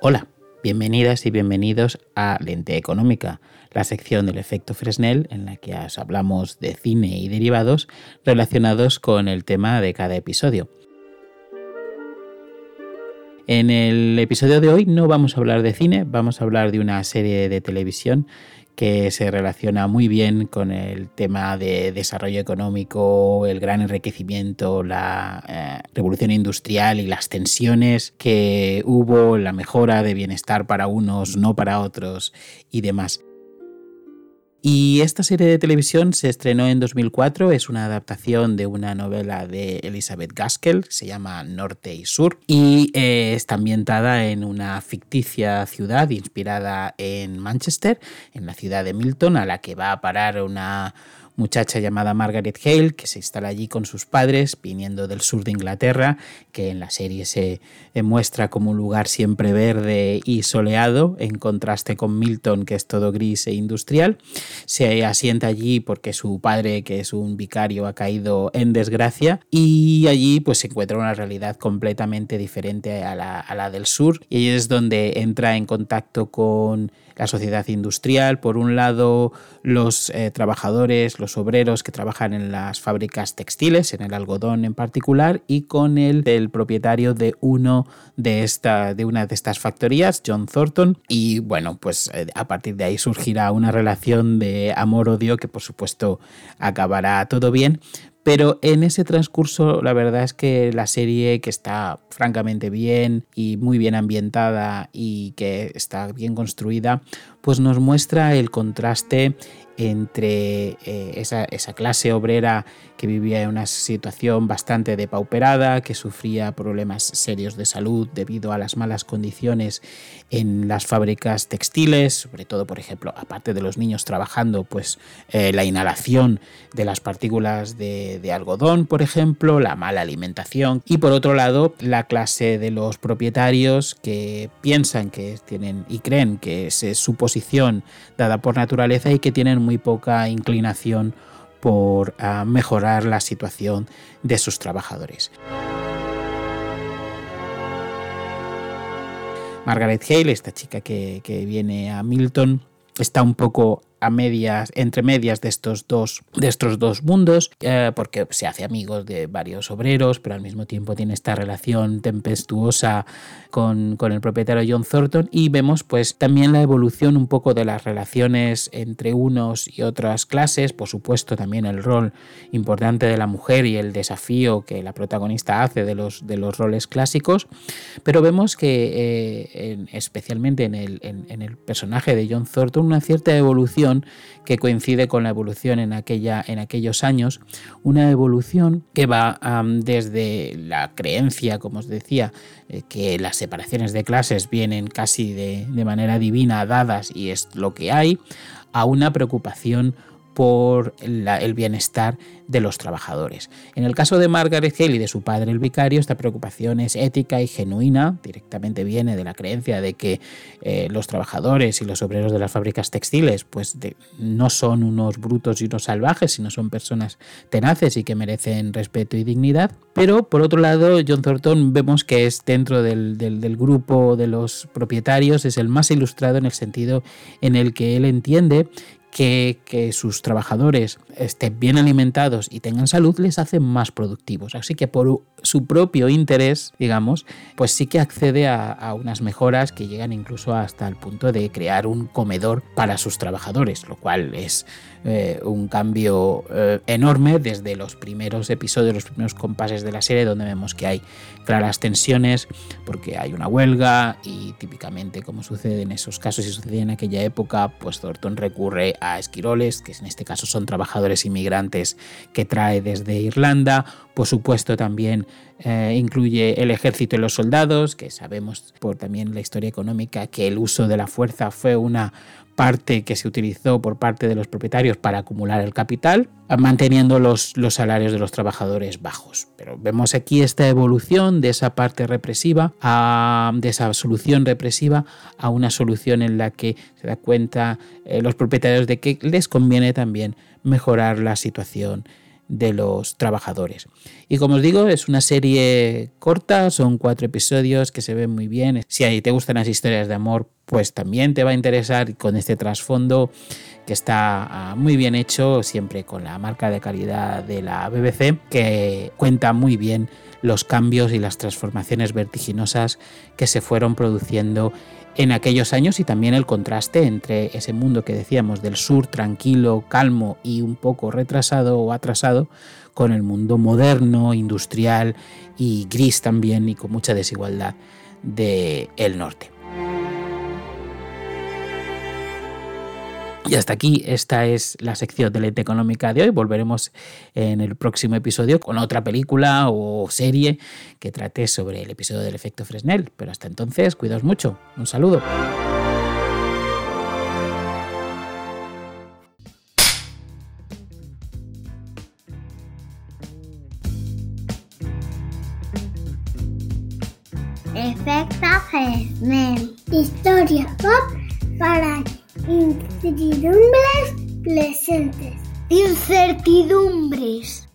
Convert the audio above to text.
Hola, bienvenidas y bienvenidos a Lente Económica, la sección del efecto Fresnel en la que os hablamos de cine y derivados relacionados con el tema de cada episodio. En el episodio de hoy no vamos a hablar de cine, vamos a hablar de una serie de televisión que se relaciona muy bien con el tema de desarrollo económico, el gran enriquecimiento, la eh, revolución industrial y las tensiones que hubo, la mejora de bienestar para unos, no para otros y demás. Y esta serie de televisión se estrenó en 2004, es una adaptación de una novela de Elizabeth Gaskell, se llama Norte y Sur, y eh, está ambientada en una ficticia ciudad inspirada en Manchester, en la ciudad de Milton, a la que va a parar una muchacha llamada Margaret Hale, que se instala allí con sus padres, viniendo del sur de Inglaterra, que en la serie se muestra como un lugar siempre verde y soleado, en contraste con Milton, que es todo gris e industrial. Se asienta allí porque su padre, que es un vicario, ha caído en desgracia y allí pues se encuentra una realidad completamente diferente a la, a la del sur y es donde entra en contacto con la sociedad industrial, por un lado los eh, trabajadores, los obreros que trabajan en las fábricas textiles, en el algodón en particular, y con el del propietario de uno de esta, de una de estas factorías, John Thornton. Y bueno, pues eh, a partir de ahí surgirá una relación de amor-odio que por supuesto acabará todo bien, pero en ese transcurso la verdad es que la serie que está francamente bien y muy bien ambientada y que está bien construida, pues nos muestra el contraste entre eh, esa, clase obrera que vivía en una situación bastante depauperada, que sufría problemas serios de salud debido a las malas condiciones en las fábricas textiles, sobre todo, por ejemplo, aparte de los niños trabajando, pues eh, la inhalación de las partículas de, algodón, por ejemplo, la mala alimentación y por otro lado la clase de los propietarios que piensan que tienen y creen que es su dada por naturaleza y que tienen muy poca inclinación por ah, mejorar la situación de sus trabajadores. Margaret Hale, esta chica que viene a Milton, está un poco a medias, entre medias de estos dos, de estos dos mundos, eh, porque se hace amigos de varios obreros, pero al mismo tiempo tiene esta relación tempestuosa con, el propietario John Thornton. Y vemos pues también la evolución un poco de las relaciones entre unos y otras clases, por supuesto también el rol importante de la mujer y el desafío que la protagonista hace de los, de los roles clásicos, pero vemos que eh, especialmente en el, en el personaje de John Thornton una cierta evolución que coincide con la evolución en, aquella, en aquellos años, una evolución que va desde la creencia, como os decía, eh, que las separaciones de clases vienen casi de, de manera divina dadas y es lo que hay, a una preocupación por el bienestar de los trabajadores. En el caso de Margaret Hale y de su padre el vicario, esta preocupación es ética y genuina, directamente viene de la creencia de que eh, los trabajadores y los obreros de las fábricas textiles pues no son unos brutos y unos salvajes, sino son personas tenaces y que merecen respeto y dignidad. Pero por otro lado, John Thornton vemos que es dentro del, del grupo de los propietarios, es el más ilustrado en el sentido en el que él entiende que, sus trabajadores estén bien alimentados y tengan salud les hace más productivos. Así que por su propio interés, digamos, pues sí que accede a, unas mejoras que llegan incluso hasta el punto de crear un comedor para sus trabajadores, lo cual es eh, un cambio eh, enorme desde los primeros episodios, los primeros compases de la serie, donde vemos que hay claras tensiones porque hay una huelga y típicamente como sucede en esos casos y sucedía en aquella época, pues Thornton recurre a esquiroles, que en este caso son trabajadores inmigrantes que trae desde Irlanda, por supuesto también eh, incluye el ejército y los soldados, que sabemos por también la historia económica que el uso de la fuerza fue una parte que se utilizó por parte de los propietarios para acumular el capital, manteniendo los, los, salarios de los trabajadores bajos. Pero vemos aquí esta evolución de esa parte represiva, de esa solución represiva, a una solución en la que se da cuenta eh, los propietarios de que les conviene también mejorar la situación de los trabajadores. Y como os digo, es una serie corta, son cuatro episodios que se ven muy bien. Si te gustan las historias de amor, pues también te va a interesar con este trasfondo que está ah, muy bien hecho, siempre con la marca de calidad de la BBC, que cuenta muy bien los cambios y las transformaciones vertiginosas que se fueron produciendo en aquellos años y también el contraste entre ese mundo que decíamos del sur tranquilo, calmo y un poco retrasado o atrasado con el mundo moderno, industrial y gris también y con mucha desigualdad del el norte. Y hasta aquí, esta es la sección de lente económica de hoy. Volveremos en el próximo episodio con otra película o serie que trate sobre el episodio del efecto Fresnel. Pero hasta entonces, cuidaos mucho. Un saludo. Efecto Fresnel. Historia pop para Incertidumbres presentes. Incertidumbres.